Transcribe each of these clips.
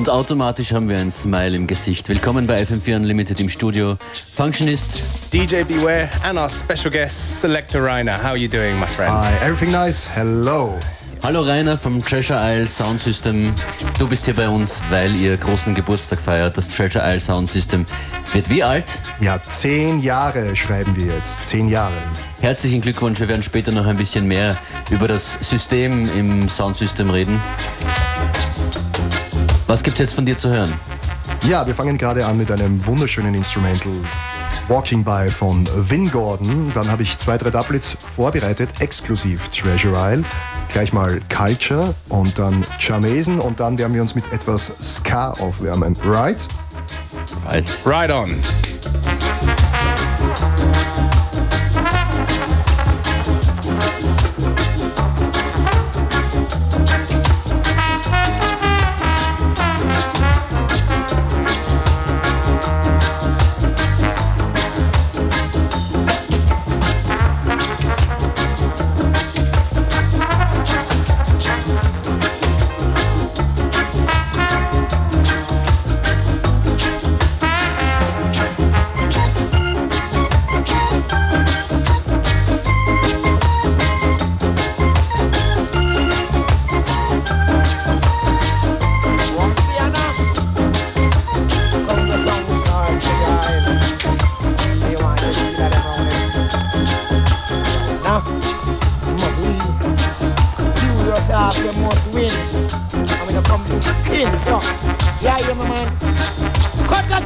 Und automatisch haben wir ein Smile im Gesicht. Willkommen bei FM4 Unlimited im Studio. Functionist. DJ Beware and our special guest, Selector Rainer. How are you doing, my friend? Hi, everything nice. Hello. Hallo Rainer vom Treasure Isle Sound System. Du bist hier bei uns, weil ihr großen Geburtstag feiert. Das Treasure Isle Sound System wird wie alt? Ja, zehn Jahre schreiben wir jetzt. Zehn Jahre. Herzlichen Glückwunsch. Wir werden später noch ein bisschen mehr über das System im Soundsystem reden. Was gibt's jetzt von dir zu hören? Ja, wir fangen gerade an mit einem wunderschönen Instrumental Walking By von Vin Gordon. Dann habe ich zwei, drei Doublets vorbereitet, exklusiv Treasure Isle. Gleich mal Culture und dann Charmazen und dann werden wir uns mit etwas Ska aufwärmen. Right? Right. Right on.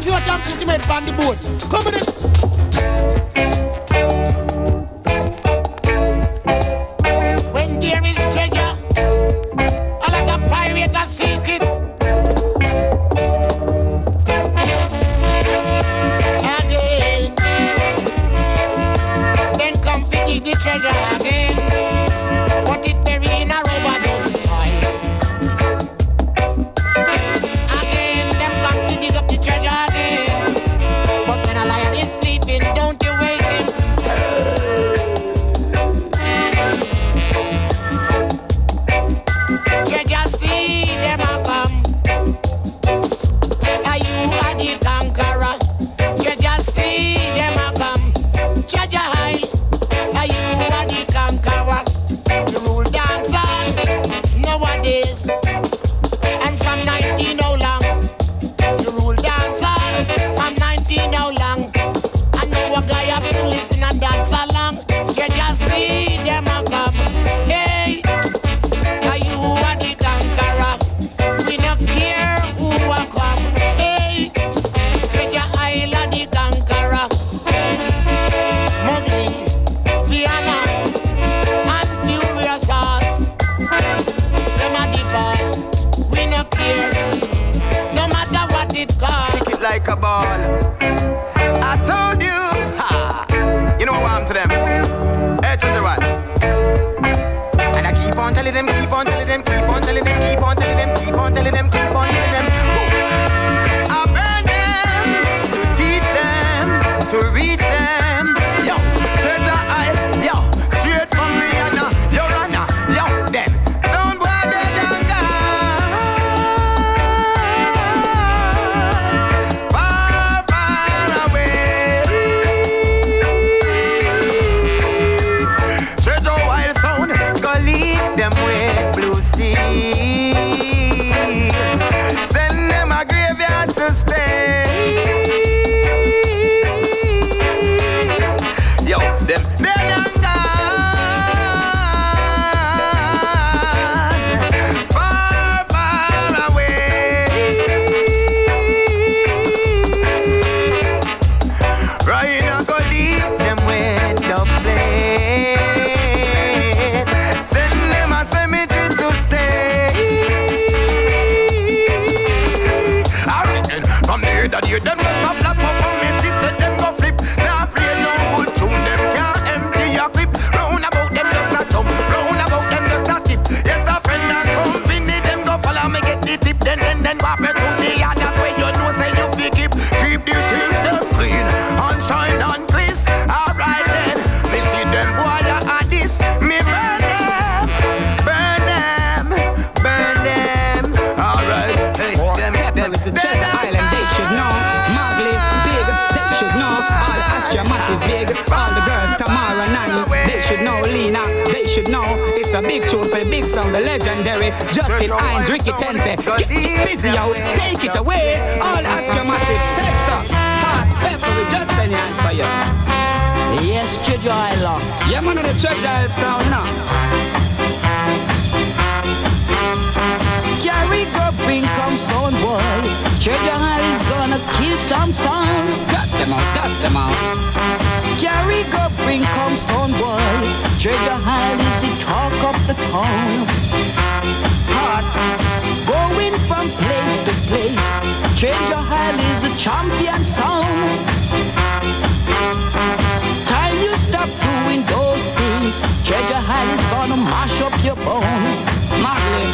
You and damn him man on the boat. Come with it. like a ball. Sound, the legendary Justin Hinds, Ricky Tense. Get busy out, take it away. All that's your massive sex up. Hot pepper with Justin Hinds for you. Yes, Treasure Isle. Yeah, man, of the Treasure Isle sound now. Carry go bring come son boy. Treasure Isle is gonna keep some sun. Dust them out, dust them out. Carry go bring come son boy. Treasure Isle is the talk of the town. Hot. Going from place to place. Treasure Isle is the champion sound. Time you stop doing those things, Treasure Isle is gonna mash up your bone. Marley,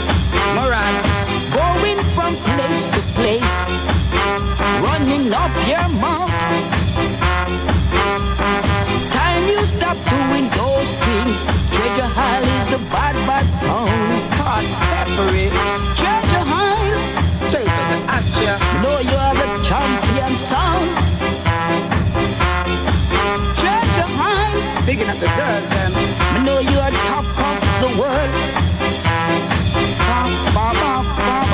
Moran, Going from place to place, running up your mouth. Time you stop doing those things, Treasure is the bad, bad sound. hot peppery. Treasure Isle, Straight the Austria. know you are the champion sound. Treasure Isle, Picking up the girls, them. I know you are top of the world. Ba, ba, ba,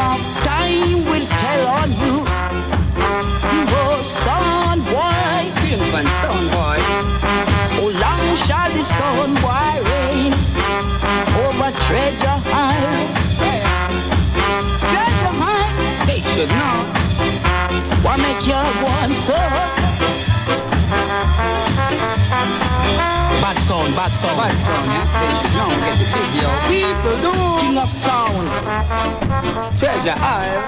sound, bad sound. Bad sound, yeah? Should. Get the. People do. King of sound. Treasure Isle.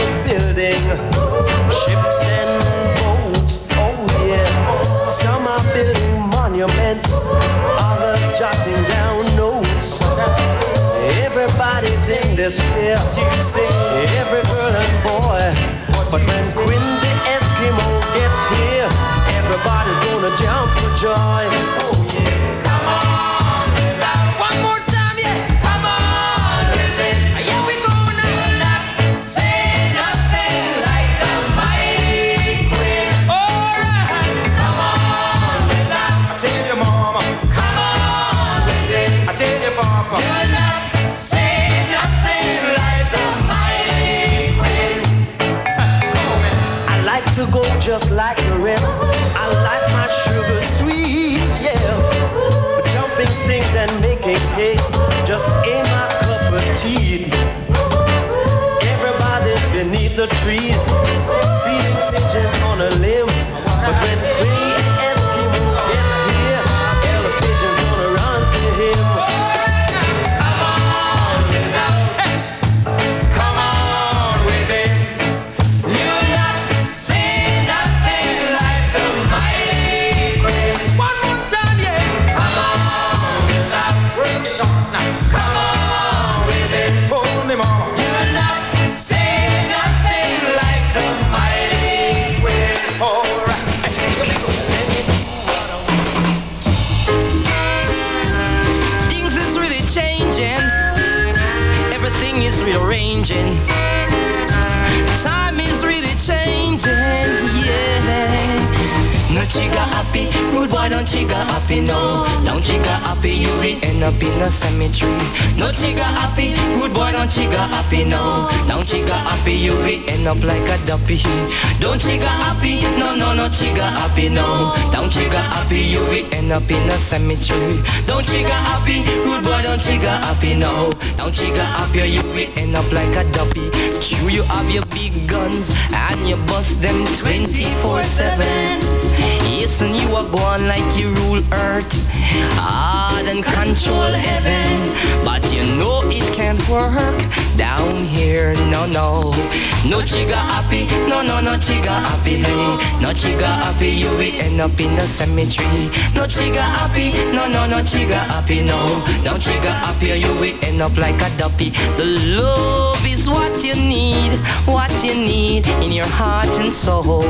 Everybody's building ships and boats. Oh yeah. Some are building monuments, others jotting down notes. Everybody's in despair. Every girl and boy. But when the Eskimo gets here, everybody's gonna jump for joy. Oh yeah. Come on just like the rest. I like my sugar sweet, yeah. But jumping things and making haste just ain't my cup of tea. Everybody's beneath the trees, is rearranging. Time No chica happy, rude boy don't chica happy, no. Don't chica happy, you will end up in a cemetery. No chica happy, rude boy don't chica happy, no. Don't chica happy, you will end up like a duppy. Don't chica happy, no, no, no chica happy, no. Don't chica happy, you will end up in a cemetery. Don't chica happy, rude boy don't chica happy, no. Don't chica happy, you will end up like a duppy. True, you have your big guns and you bust them 24-7. Yes, and you are going like you rule earth hard and control heaven. But you know it can't work down here, no, no. No chica happy, no, no, no chica happy, hey. No chica happy, you will end up in the cemetery. No chica happy, no, no, no chica happy, no. No chica happy, you will end up like a duppy. The love is what you need, what you need in your heart and soul.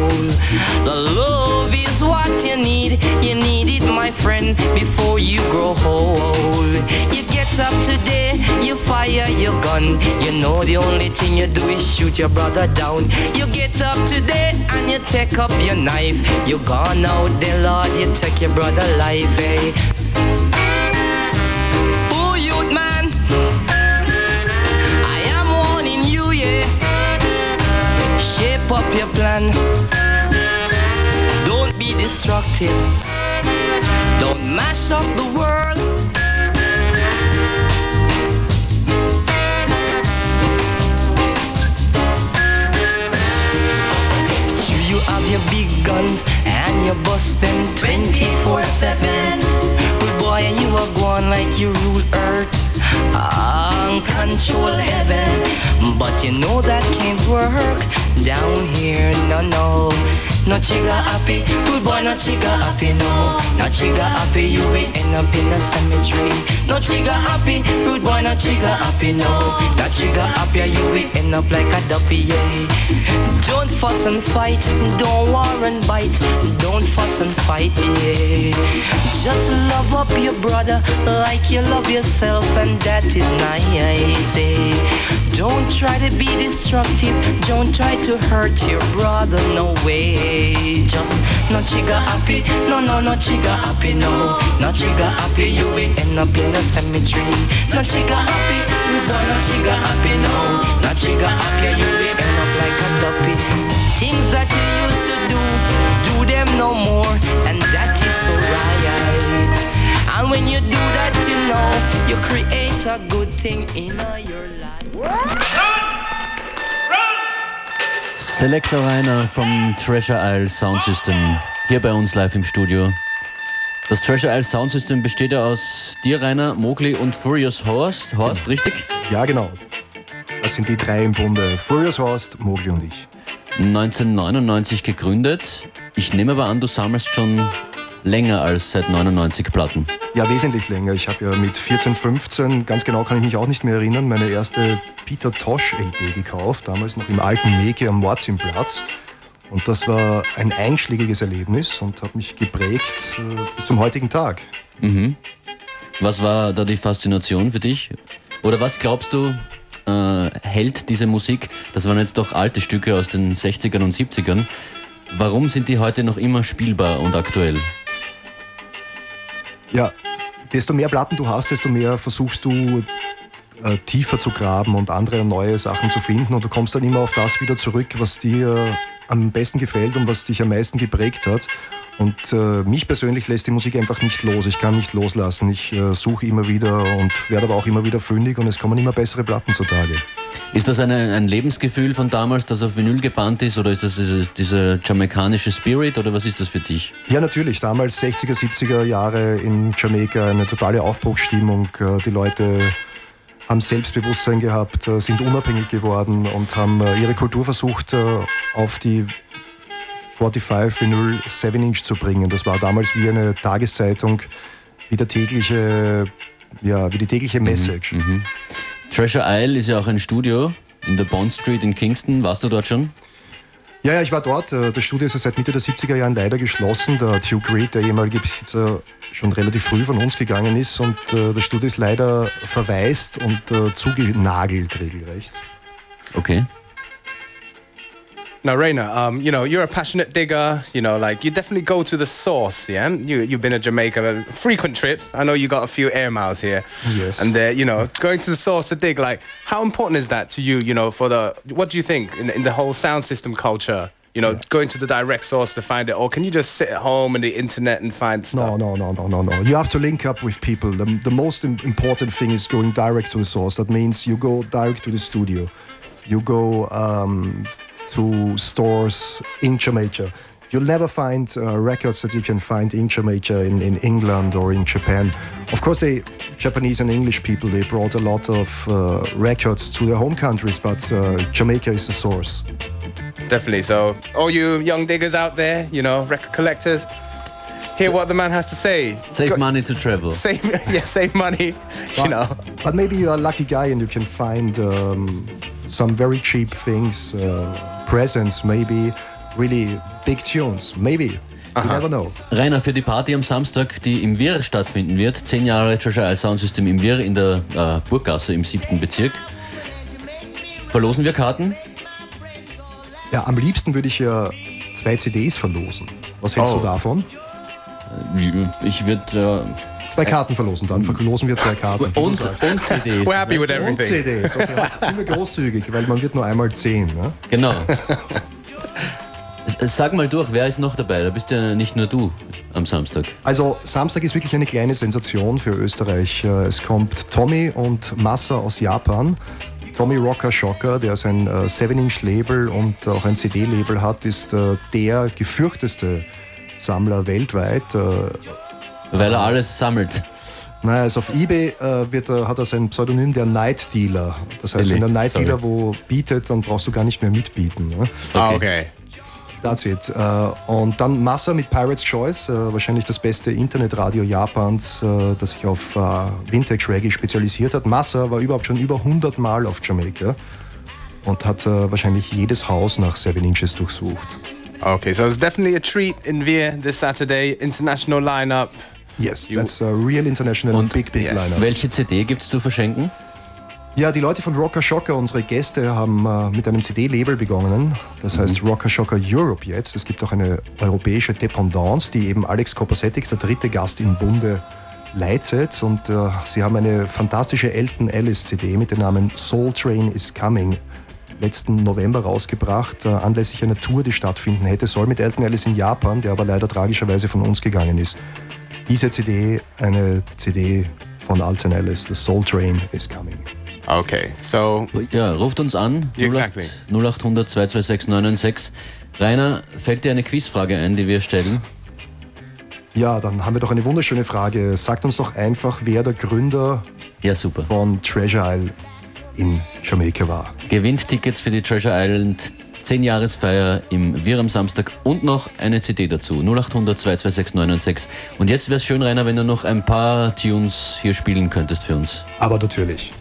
The love is what you need, you need my friend, before you grow old. You get up today, you fire your gun. You know the only thing you do is shoot your brother down. You get up today and you take up your knife. You gone out there, Lord, you take your brother life, eh? Youth man, I am warning you, yeah. Shape up your plan. Don't be destructive. Don't mash up the world. You, you have your big guns and you bust them 24-7. Good boy, and you are going like you rule earth and control heaven. But you know that can't work down here, no, no. No chica happy, good boy, no chica happy, no. No chica happy, you will end up in a cemetery. No chica happy, good boy, no chica happy, no. No chica happy, you will end up like a duppy, yeah. Don't fuss and fight, don't war and bite. Don't fuss and fight, yeah. Just love up your brother like you love yourself, and that is nice, eh. Don't try to be destructive, don't try to hurt your brother, no way. Just no chica happy, no, no, no chica happy, no. No chica happy, you will end up in the cemetery. No chica happy, you boy, no chica happy, no. No chica happy, you will end up like a duppy. Things that you used to do, do them no more, and that is so right. And when you do that, you know you create a good thing in your life. Selector Rainer vom Treasure Isle Sound System hier bei uns live im Studio. Das Treasure Isle Sound System besteht ja aus dir, Rainer, Mowgli und Furious Horst. Horst, richtig? Ja, genau. Das sind die drei im Bunde. Furious Horst, Mowgli und ich. 1999 gegründet. Ich nehme aber an, du sammelst schon länger als seit 99 Platten. Ja, wesentlich länger. Ich habe ja mit 14, 15, ganz genau kann ich mich auch nicht mehr erinnern, meine erste Peter Tosh LP gekauft, damals noch im alten Meke am Mordsimplatz. Und das war ein einschlägiges Erlebnis und hat mich geprägt äh, bis zum heutigen Tag. Was war da die Faszination für dich? Oder was glaubst du, äh, hält diese Musik, das waren jetzt doch alte Stücke aus den 60ern und 70ern, warum sind die heute noch immer spielbar und aktuell? Ja, desto mehr Platten du hast, desto mehr versuchst du äh, tiefer zu graben und andere neue Sachen zu finden und du kommst dann immer auf das wieder zurück, was dir am besten gefällt und was dich am meisten geprägt hat. Und äh, mich persönlich lässt die Musik einfach nicht los. Ich kann nicht loslassen. Ich äh, suche immer wieder und werde aber auch immer wieder fündig und es kommen immer bessere Platten zutage. Ist das eine, ein Lebensgefühl von damals, das auf Vinyl gebannt ist, oder ist das diese, dieser jamaikanische Spirit, oder was ist das für dich? Ja, natürlich. Damals 60er, 70er Jahre in Jamaika eine totale Aufbruchsstimmung. Äh, Die Leute haben Selbstbewusstsein gehabt, äh, sind unabhängig geworden und haben äh, ihre Kultur versucht, äh, auf die 45 Vinyl 7 Inch zu bringen. Das war damals wie eine Tageszeitung, wie der tägliche, ja, wie die tägliche Message. Treasure Isle ist ja auch ein Studio in der Bond Street in Kingston. Warst du dort schon? Ja, ja, ich war dort. Äh, Das Studio ist ja seit Mitte der 70er Jahren leider geschlossen. Der Duke Reed, der ehemalige Besitzer, schon relativ früh von uns gegangen ist und äh, das Studio ist leider verwaist und äh, zugenagelt regelrecht. Okay. Now, Rainer, um, you know, you're a passionate digger. You know, like you definitely go to the source. Yeah, you you've been to Jamaica, uh, frequent trips. I know you got a few air miles here. Yes. And uh, you know, going to the source to dig. Like, how important is that to you? You know, for the what do you think in, in the whole sound system culture? You know, going to the direct source to find it, or can you just sit at home and the internet and find stuff? No, no, no, no, no, no. You have to link up with people. The, the most important thing is going direct to the source. That means you go direct to the studio. You go um, to stores in Jamaica. You'll never find uh, records that you can find in Jamaica, in, in England, or in Japan. Of course, they Japanese and English people they brought a lot of uh, records to their home countries, but uh, Jamaica is the source. Definitely. So, all you young diggers out there, you know, record collectors, hear what the man has to say. Save Go- money to travel. Save, yeah, save money. You know. But maybe you're a lucky guy and you can find um, some very cheap things, uh, presents, maybe really big tunes. Maybe. You never know. Rainer, für die Party am Samstag, die im Wirr stattfinden wird, 10 Jahre Treasure Isle Sound System im Wirr in der äh, Burggasse im 7. Bezirk. Verlosen wir Karten? Ja, am liebsten würde ich ja zwei CDs verlosen. Was hältst Oh. du davon? Ich würde. Zwei Karten verlosen, dann verlosen wir zwei Karten. Äh, und, und CDs. We're happy with Und everything. CDs. Okay, jetzt sind wir großzügig, weil man wird nur einmal zehn. Ne? Genau. Sag mal durch, wer ist noch dabei? Da bist ja nicht nur du am Samstag. Also Samstag ist wirklich eine kleine Sensation für Österreich. Äh, Es kommt Tommy und Massa aus Japan. Tommy Rocker Shocker, der sein 7-Inch-Label und auch ein CD-Label hat, ist äh, der gefürchteste Sammler weltweit. Äh, Weil er alles sammelt. Naja, also auf Ebay äh, wird er, hat er sein Pseudonym der Night Dealer. Das heißt, wenn der Night Sorry. Dealer wo bietet, dann brauchst du gar nicht mehr mitbieten. Ne? Ah, okay. That's it. Äh, und dann Massa mit Pirates Choice, äh, wahrscheinlich das beste Internetradio Japans, äh, das sich auf äh, Vintage Reggae spezialisiert hat. Massa war überhaupt schon über 100 Mal auf Jamaika und hat äh, wahrscheinlich jedes Haus nach 7 Inches durchsucht. Okay, so it's definitely a treat in Veer this Saturday. International lineup. Yes, that's a real international Und big, big yes. lineup. Welche CD gibt's zu verschenken? Ja, die Leute von Rocker Shocker, unsere Gäste, haben äh, mit einem CD-Label begonnen. Das heißt Rocker Shocker Europe jetzt. Es gibt auch eine europäische Dependance, die eben Alex Kopasetic, der dritte Gast im Bunde, leitet. Und äh, sie haben eine fantastische Elton Ellis CD mit dem Namen Soul Train is Coming letzten November rausgebracht, äh, anlässlich einer Tour, die stattfinden hätte soll mit Elton Ellis in Japan, der aber leider tragischerweise von uns gegangen ist. Diese CD, eine CD von Alton Ellis, The Soul Train is Coming. Okay, so Ja, ruft uns an. Exactly. 0800 226 996. Rainer, fällt dir eine Quizfrage ein, die wir stellen? Ja, dann haben wir doch eine wunderschöne Frage. Sagt uns doch einfach, wer der Gründer Ja, super. von Treasure Isle in Jamaika war. Gewinnt Tickets für die Treasure Island 10 Jahresfeier im Wir am Samstag und noch eine CD dazu. 0800 226 996. Und jetzt wäre es schön, Rainer, wenn du noch ein paar Tunes hier spielen könntest für uns. Aber natürlich.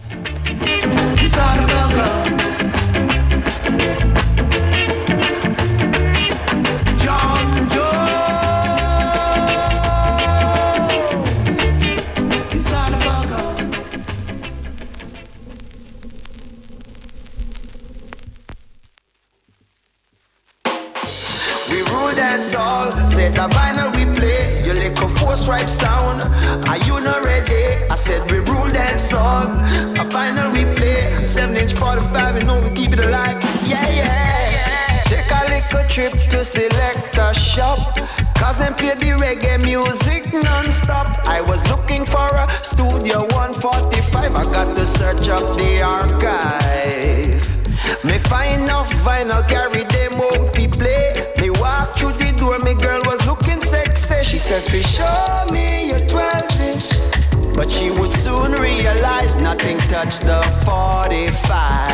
The 45.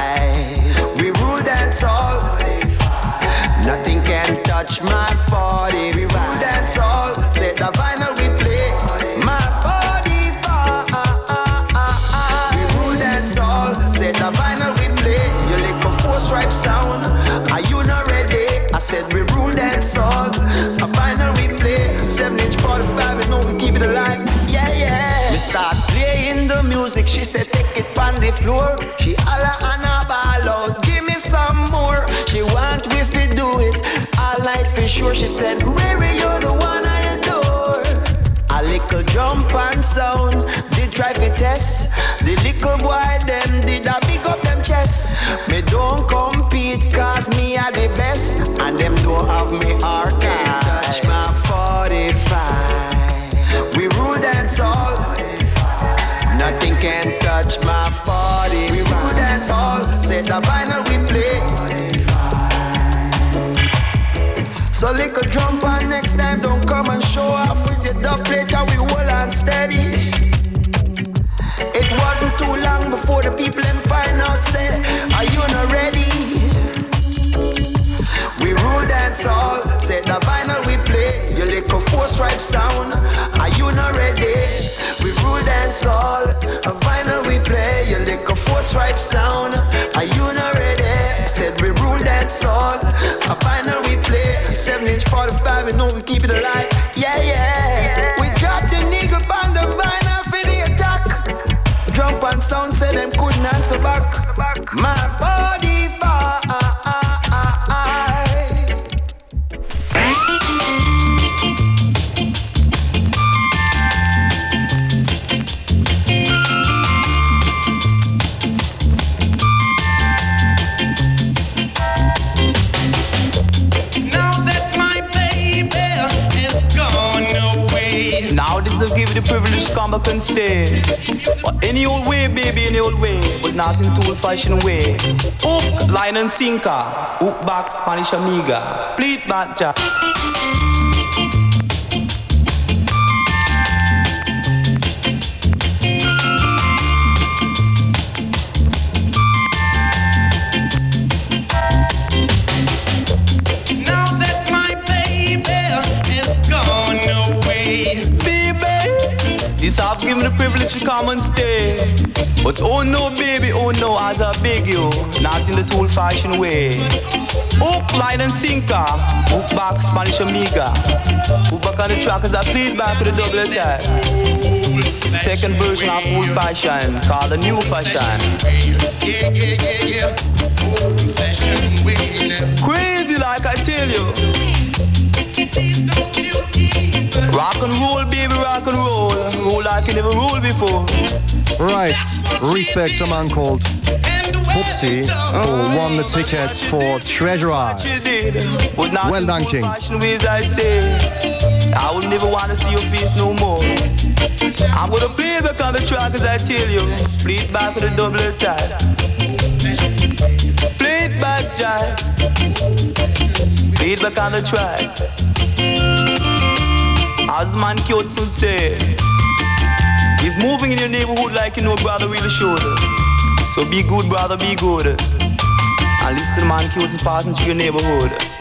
Floor. She holla and a ball out. Give me some more. She want we fi do it all night for sure. She said, Riri, you're the one I adore. A little jump and sound, stripe sound, are you not ready? Said we rule dance all, a vinyl we play, seven inch 45, baby, any old way, but not in tool fashion way. Hook, line and sinker, hook back, Spanish amiga, pleat back, jack. This I've given the privilege to come and stay. But oh no, baby, oh no, as I beg you, not in the tool fashion way. Hook, line and sinker, hook back, Spanish amiga. Hook back on the track as I played back with the double attack. Second version of old fashion, called the new fashion. Yeah, yeah, yeah, yeah. Old fashioned. Crazy like I tell you. Rock and roll, baby, rock and roll. Roll like you never rolled before. Right, respect a man called Popsy who won the tickets for Treasure Isle. You did. But not Well done, King. I would never want to see your face no more. I'm gonna play back on the track as I tell you. Play it back with a double attack. Play it back, Jack. Play it back on the track. As man Kyoto would say, he's moving in your neighborhood like you know brother really should. So be good, brother, be good. and listen to the man and passing through your neighborhood.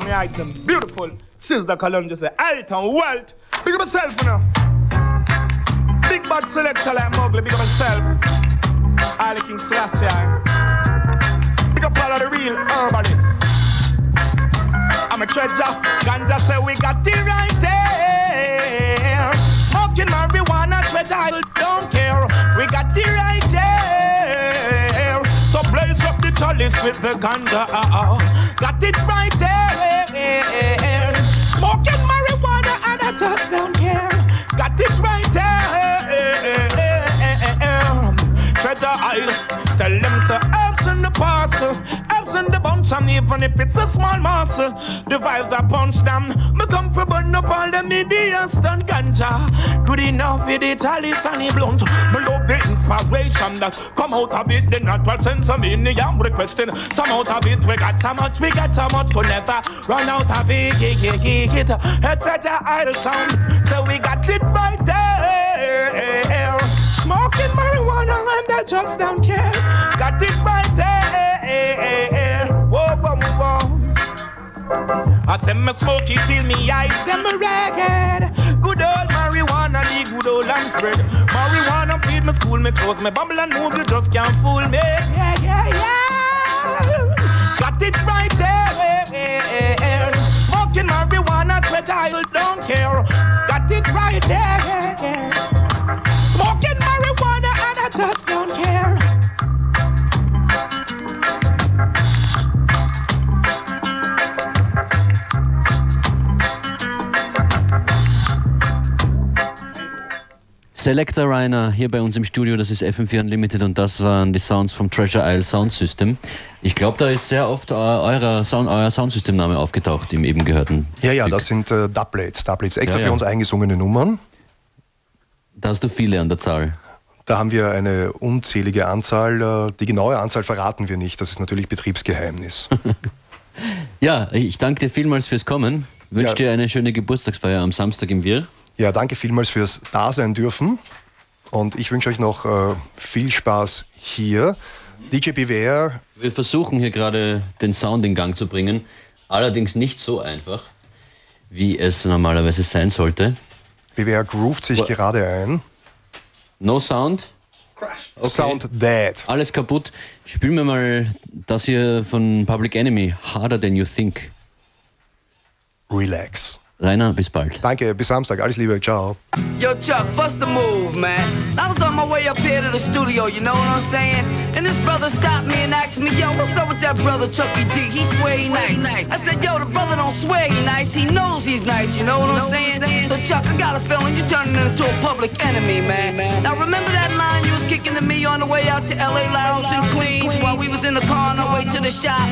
Love me item. Beautiful. Sister Columbia say, item, wealth. Big up yourself, you know. Big bad selector like Mowgli, big up yourself. Ali King Selassie. Big up all of the real herbalists. I'm a treasure. Ganja say we got the right there. Smoking marijuana, treasure, I don't care. We got the right there. Chalice with the ganja. Got it right there. Smoking marijuana and I just don't. Got it right there. Treasure isle. Tell them so herbs in the parcel, herbs in the bunch, and even if it's a small muscle, the vibes I punch them. Me come for burn up all the medias done ganja. Good enough with the chalice and the blunt. Me love the inspiration that come out of it. The natural sense of meaning I'm requesting some out of it. We got so much, we got so much, we'll never run out of it. A Treasure Isle sound, so we got it right there. Smoking marijuana and I just don't care. Got it right there. Whoa, whoa. I said me smoke it till me eyes them ragged. Good old marijuana, the good old lamb spread. Marijuana feed me school, me clothes, me bubble and move, you just can't fool me. Yeah, yeah, yeah. Got it right there. Smoking marijuana, treasure, I don't care. Got it right there. Selector Rainer hier bei uns im Studio, das ist FM4 Unlimited und das waren die Sounds vom Treasure Isle Sound System. Ich glaube, da ist sehr oft eu- eurer Sound, euer Soundsystemname aufgetaucht im eben gehörten. Ja, ja, das sind äh, Doublets, Doublets, extra Ja, für ja. uns eingesungene Nummern. Da hast du viele an der Zahl. Da haben wir eine unzählige Anzahl. äh, Die genaue Anzahl verraten wir nicht. Das ist natürlich Betriebsgeheimnis. Ja, ich danke dir vielmals fürs Kommen. Wünsche Ja. dir eine schöne Geburtstagsfeier am Samstag im Wir. Ja, danke vielmals fürs Dasein dürfen. Und ich wünsche euch noch äh, viel Spaß hier. DJ Beware, Wir versuchen hier gerade den Sound in Gang zu bringen. Allerdings nicht so einfach, wie es normalerweise sein sollte. Beware groovt sich Wa- gerade ein. No Sound. Sound dead. Alles kaputt. Spiel mir mal das hier von Public Enemy. Harder than you think. Relax. Rainer, bis bald. Danke, bis Samstag. Alles Liebe. Ciao. Yo, Chuck, what's the move, man? I was on my way up here to the studio, you know what I'm saying? And this brother stopped me and asked me, yo, what's up with that brother Chucky D? He swear he nice. I said, yo, the brother don't swear he nice, he knows he's nice, you know what I'm saying? So, Chuck, I got a feeling you turning into a public enemy, man. Now, remember that to me on the way out to LA Lounge in Queens while we was in the car on our way to the shop?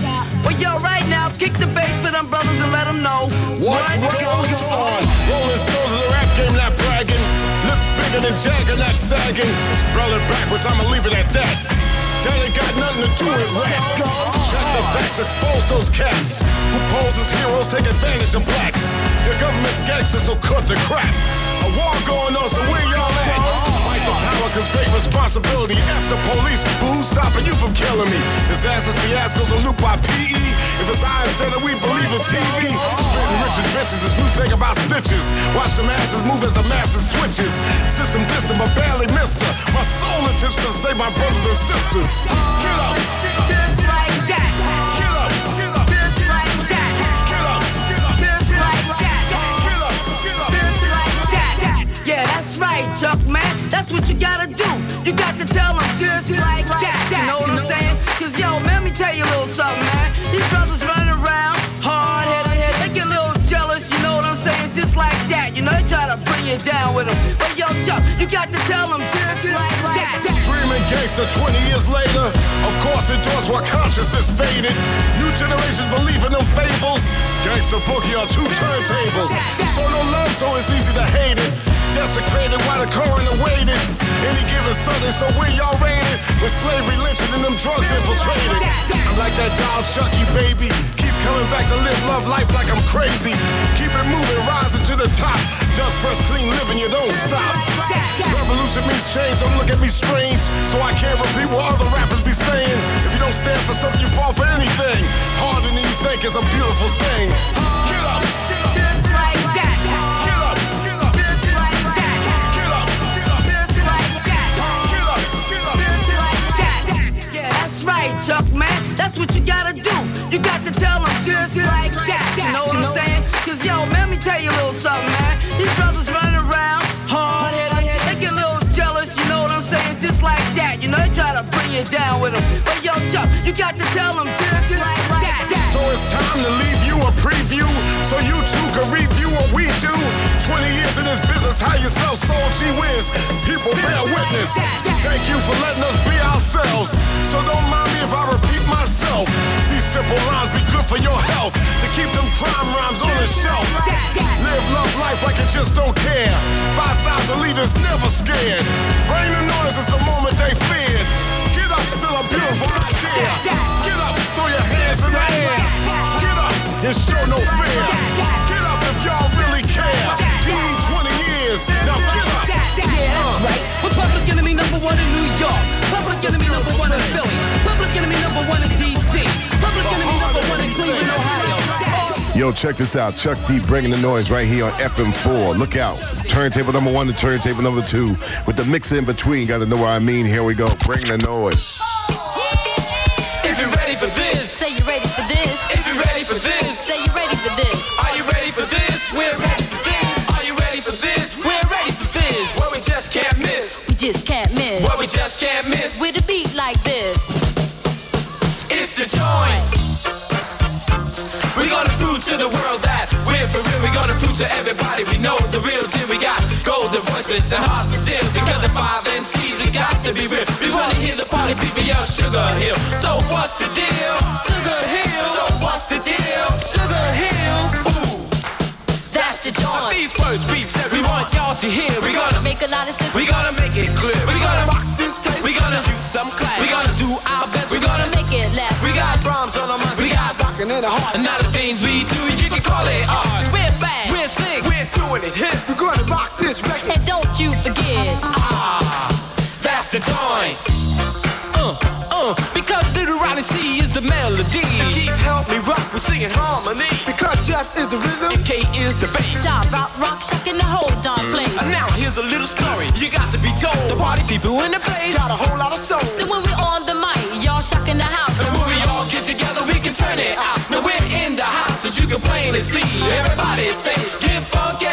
Well, yo, right now, kick the bass for them brothers and let them know What goes on? Rolling stones of the rap game, not bragging. Lips bigger than Jagger, not sagging. Spell it backwards, I'ma leave it at that. That ain't got nothing to do with rap. Check the facts, expose those cats who pose as heroes, take advantage of blacks. Your government's gangsters, so cut the crap. A war going on, so where y'all at? Power, cause great responsibility. F the police, but who's stopping you from killing me? Disasters, fiascos, are looped by PE. If it's I instead of we believe in TV. Spitting rich and bitches, is new thing about snitches. Watch the masses move as the masses switches. System distant, but barely missed her. My intention to save my brothers and sisters. Get up! Just like that. Get up! Just like that. Get up! Just like that. Get up! Just like that. Yeah, that's right, Chuck, man. That's what you gotta do. You got to tell them just like that. You know what I'm saying? Cause yo, let me tell you a little something, man. These brothers running around, hard headed, they get a little jealous, you know what I'm saying? Just like that. You know, they try to bring you down with them. But yo, Chuck, you got to tell them just like that. Screaming gangster 20 years later. Of course, endorse while consciousness faded. New generations believe in them fables. Gangster boogie on two turntables. Show no love, so it's easy to hate it. Desecrated while the coroner waited. Any given Sunday, so where y'all raided? With slavery lynching and them drugs infiltrated. I'm like that doll Chucky, baby. Keep coming back to live love life like I'm crazy. Keep it moving, rising to the top. Duck first, clean living, you don't stop. Revolution means change, don't look at me strange. So I can't repeat what other rappers be saying. If you don't stand for something, you fall for anything. Harder than you think is a beautiful thing. Get up, get up. Just like that. Get up, get up. Just like that. Get up, get up. Just like that. Get up, get up. Just like that. Yeah, that's right, Chuck, man. That's what you gotta do. You got to tell them just like that. You know what I'm saying? Cause yo, let me tell you a little something, man. These brothers Just like that. You know, they try to bring you down with them. But yo, Chuck, you got tell them just like that. So it's time to leave you a preview so you too can review what we do. 20 years in this business, how you sell soul, she wins. People bear witness. Thank you for letting us be ourselves. So don't mind me if I repeat myself. These simple lines be good for your health. To keep them crime rhymes on the shelf. Live love life like you just don't care. 5,000 leaders never scared. Bring the noise is the moment they feared. Still a beautiful idea. Get up, throw your hands in the air. Get up and show no fear. Get up if y'all really care. You need 20 years, now get up. Yeah, that's uh. right. We're public enemy number one in New York. Public enemy number one in Philly. Public enemy number one in D.C. Public enemy number one in Cleveland, Ohio. Yo, check this out. Chuck D bringing the noise right here on FM4. Look out. Turntable number one to turntable number two. With the mix in between. Got to know what I mean. Here we go. Bring the noise. If you're ready for this, Say you ready for this. To everybody we know the real deal. We got golden voices and hearts of steel. Because the five MCs, it got to be real. We wanna hear the party people yell Sugar Hill. So what's the deal? Sugar Hill. So what's the deal? Sugar Hill. Ooh. That's the joint. These words we said we want y'all to hear. We gonna Make a lot of sense. we gonna make it clear. We gonna rock this place. We gonna use some class. We gonna do our best. We gonna Make it last. we got rhymes on our minds. We got rockin' in the heart. And now the things we do, you can call it art. Doing it. We're gonna rock this record. And don't you forget. Ah, that's the joint. Uh, uh, because Little Ronnie C is the melody. And Keith help me rock, we're singing harmony. Because Jeff is the rhythm, and K is the bass. Shop, rock, rock, shucking the whole darn place. And now here's a little story you got to be told. The party people in the place got a whole lot of soul. So when we on the mic, y'all shocking the house. And when we all get together, we can turn it out. Now we're in the house, as you can plainly see. Everybody say, get funky,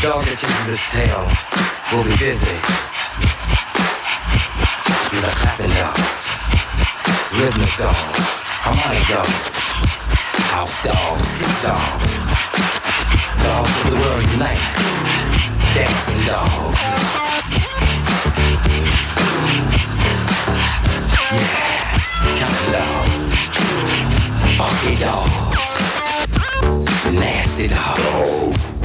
the dog that chases its tail will be busy. These are clapping dogs, rhythmic dogs, harmonic dogs, house dogs, street dogs, dogs of the world unite, dancing dogs. Yeah, counting dogs, funky dogs, nasty dogs.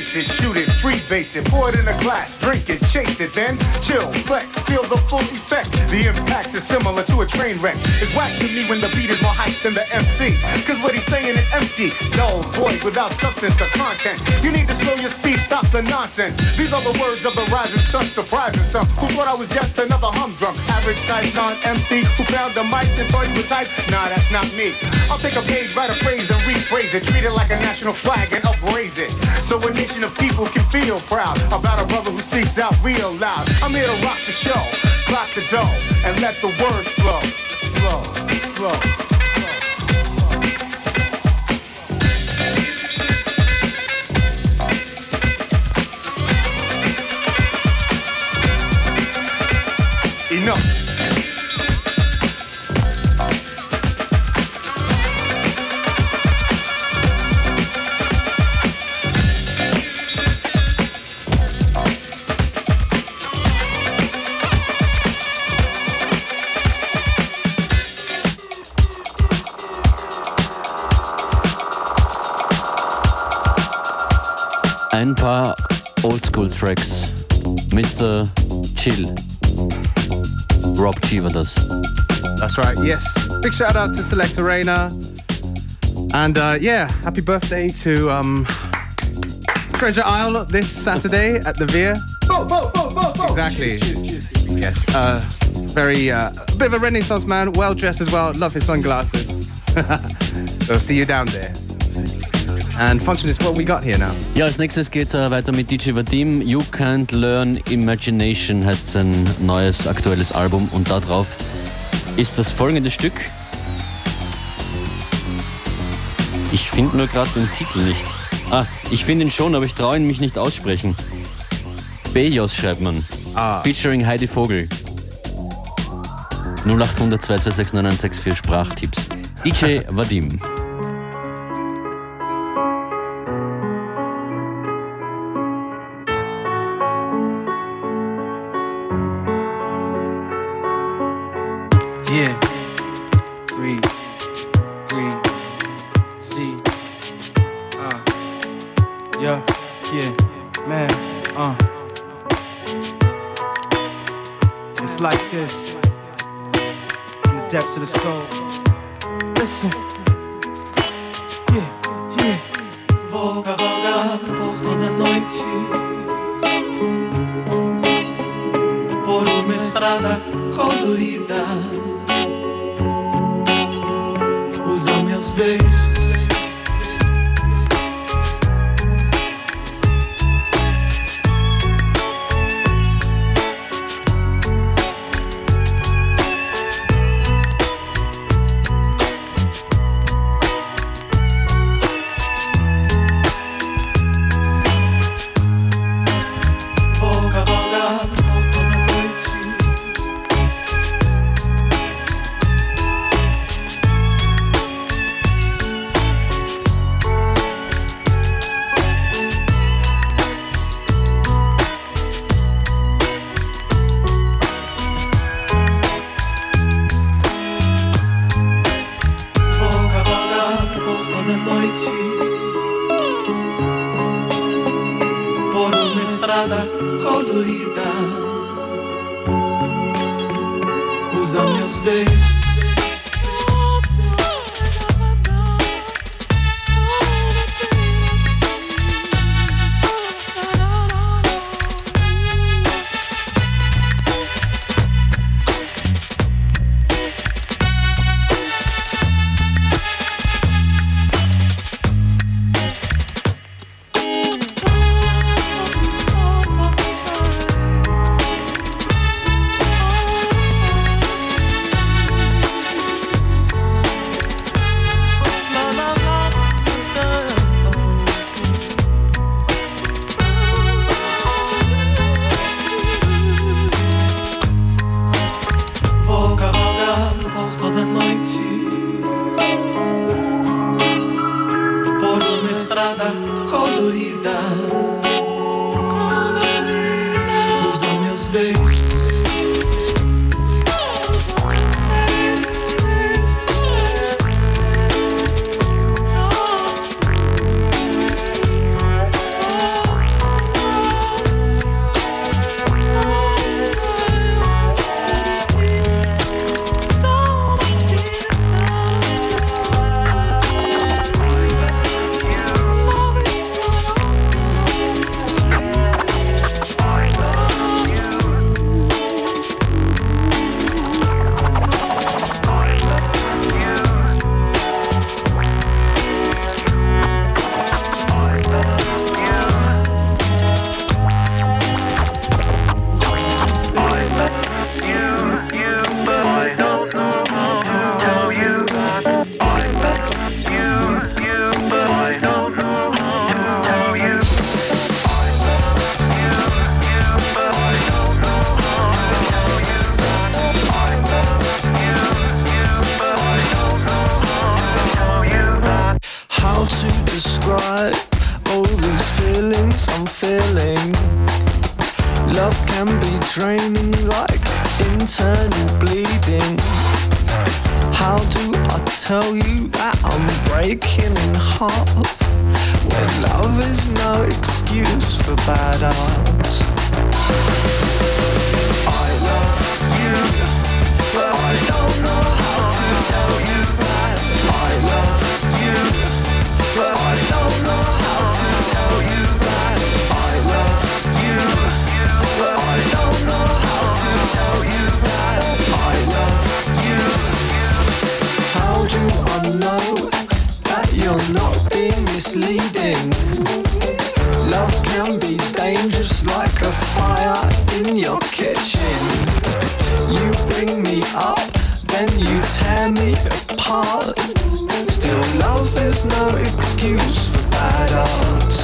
Face it, shoot it, freebase it, pour it in a glass, drink it, chase it, then chill, flex, feel the full effect. The impact is similar to a train wreck. It's whack to me when the beat is more hype than the MC. Cause what he's saying is empty, dull, void, without substance or content. You need to slow your speed, stop the nonsense. These are the words of the rising sun, surprising some who thought I was just another humdrum. Average type non-MC who found the mic and thought he was hype. Nah, that's not me. I'll take a page, write a phrase, and rephrase it. Treat it like a national flag and upraise it. So a nation of people can feel proud about a brother who speaks out real loud. I'm here to rock the show, clock the dough, and let the words flow. Flow, flow. Oldschool-Tracks. Mr. Chill. Rob G war das. That's right. Yes. Big shout out to Selector Rainer. And uh, yeah, happy birthday to um, Treasure Isle this Saturday at the Wirr. Exactly. Yes. Uh, very uh, a bit of a Renaissance man, well dressed as well. Love his sunglasses. so see you down there. And Functionist, what we got here now? Ja, als nächstes geht's äh, weiter mit DJ Vadim. You Can't Learn Imagination heißt sein neues aktuelles Album und da drauf ist das folgende Stück. Ich finde nur gerade den Titel nicht. Ah, ich finde ihn schon, aber ich traue ihn mich nicht aussprechen. Bejos schreibt man. Ah. Featuring Heidi Vogel. 0800 226 9164 Sprachtipps. DJ Vadim. In your kitchen. You bring me up, then you tear me apart. Still, love is no excuse for bad art.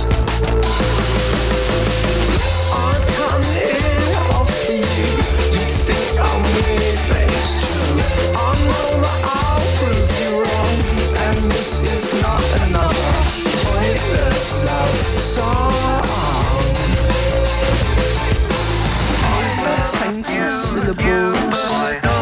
Offer you. You'd think I'm it's true. I know that I'll prove you wrong, and this is not another pointless love song. Syllables.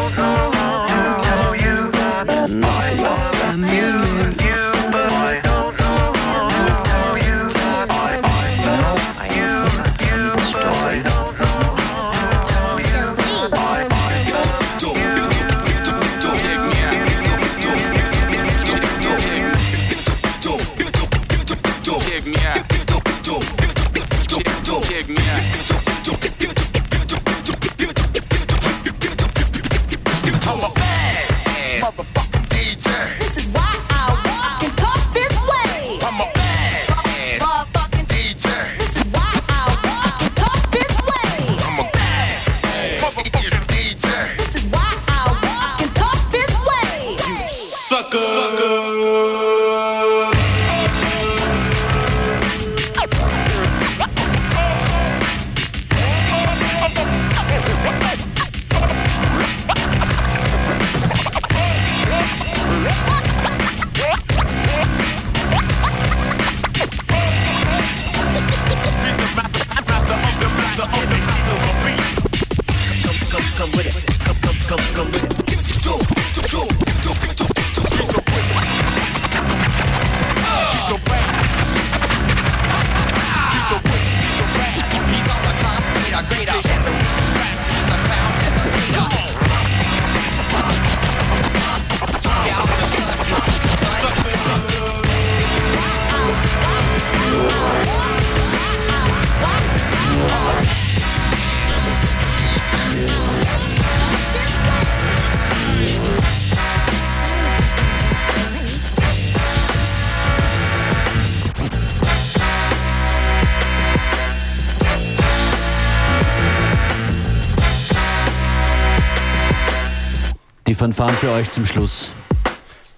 Fanfaren für euch zum Schluss.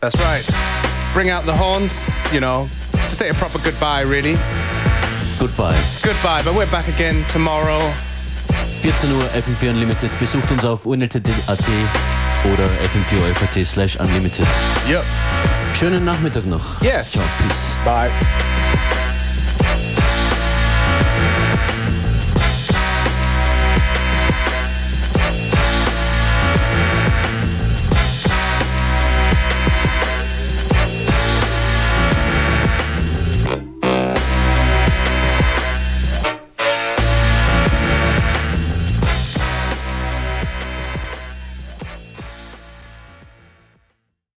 That's right. Bring out the horns, you know, to say a proper goodbye, really. Goodbye. Goodbye, but we're back again tomorrow. 14 Uhr FM4 Unlimited. Besucht uns auf unltd.at oder fm4 slash unlimited. Yep. Schönen Nachmittag noch. Yes. Ciao, peace. Bye.